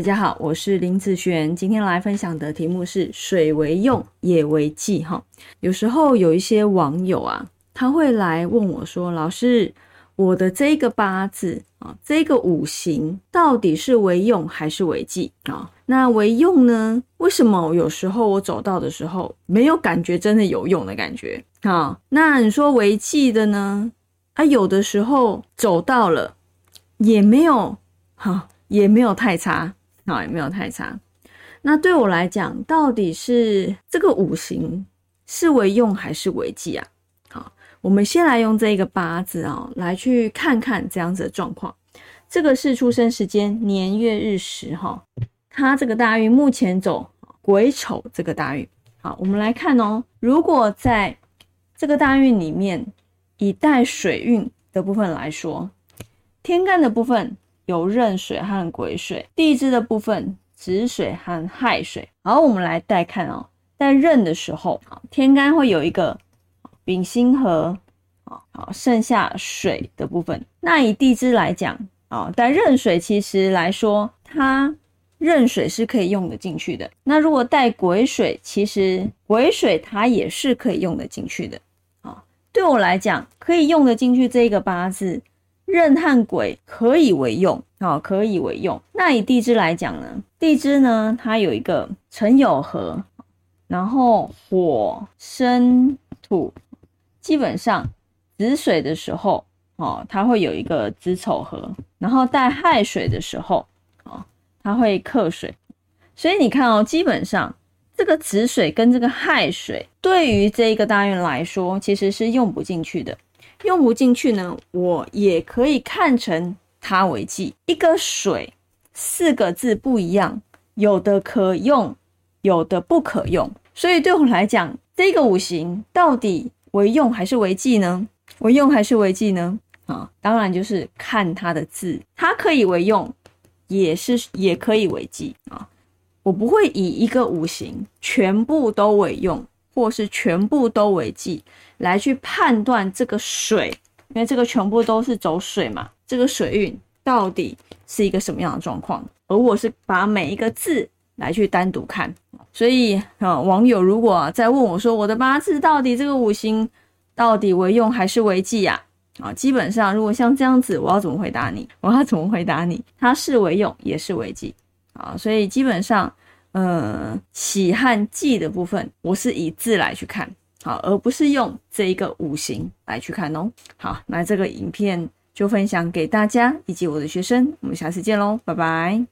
大家好，我是林子璇，今天来分享的题目是“水为用，也为忌”哈。有时候有一些网友啊，他会来问我说：“老师，我的这个八字啊，这个五行到底是为用还是为忌啊？那为用呢？为什么有时候我走到的时候没有感觉真的有用的感觉啊？那你说为忌的呢？啊，有的时候走到了也没有哈，也没有太差。”好，也没有太差。那对我来讲，到底是这个五行是为用还是为忌啊？好，我们先来用这一个八字啊，来去看看这样子的状况。这个是出生时间年月日时哈，它这个大运目前走癸丑这个大运。好，我们来看哦，如果在这个大运里面，以带水运的部分来说，天干的部分。有壬水和癸水，地支的部分子水和亥水。好，我们来带看哦，在壬的时候，天干会有一个丙辛合，啊，好，剩下水的部分。那以地支来讲，啊，但壬水其实来说，它壬水是可以用得进去的。那如果带癸水，其实癸水它也是可以用得进去的。啊，对我来讲，可以用得进去这一个八字。壬和癸可以为用，好，可以为用。那以地支来讲呢？地支呢，它有一个辰酉合，然后火生土，基本上子水的时候，哦，它会有一个子丑合，然后带亥水的时候，哦，它会克水。所以你看哦，基本上这个子水跟这个亥水，对于这一个大运来说，其实是用不进去的。用不进去呢，我也可以看成它为忌。一个水四个字不一样，有的可用，有的不可用。所以对我们来讲，这个五行到底为用还是为忌呢？为用还是为忌呢？啊，当然就是看它的字，它可以为用，也是也可以为忌啊。我不会以一个五行全部都为用。或是全部都为忌，来去判断这个水，因为这个全部都是走水嘛，这个水运到底是一个什么样的状况？而我是把每一个字来去单独看，所以啊，网友如果在问我说我的八字到底这个五行到底为用还是为忌呀？啊，基本上如果像这样子，我要怎么回答你？我要怎么回答你？它是为用也是为忌啊，所以基本上。呃，喜和忌的部分，我是以字来去看，好，而不是用这一个五行来去看哦。好，那这个影片就分享给大家以及我的学生，我们下次见喽，拜拜。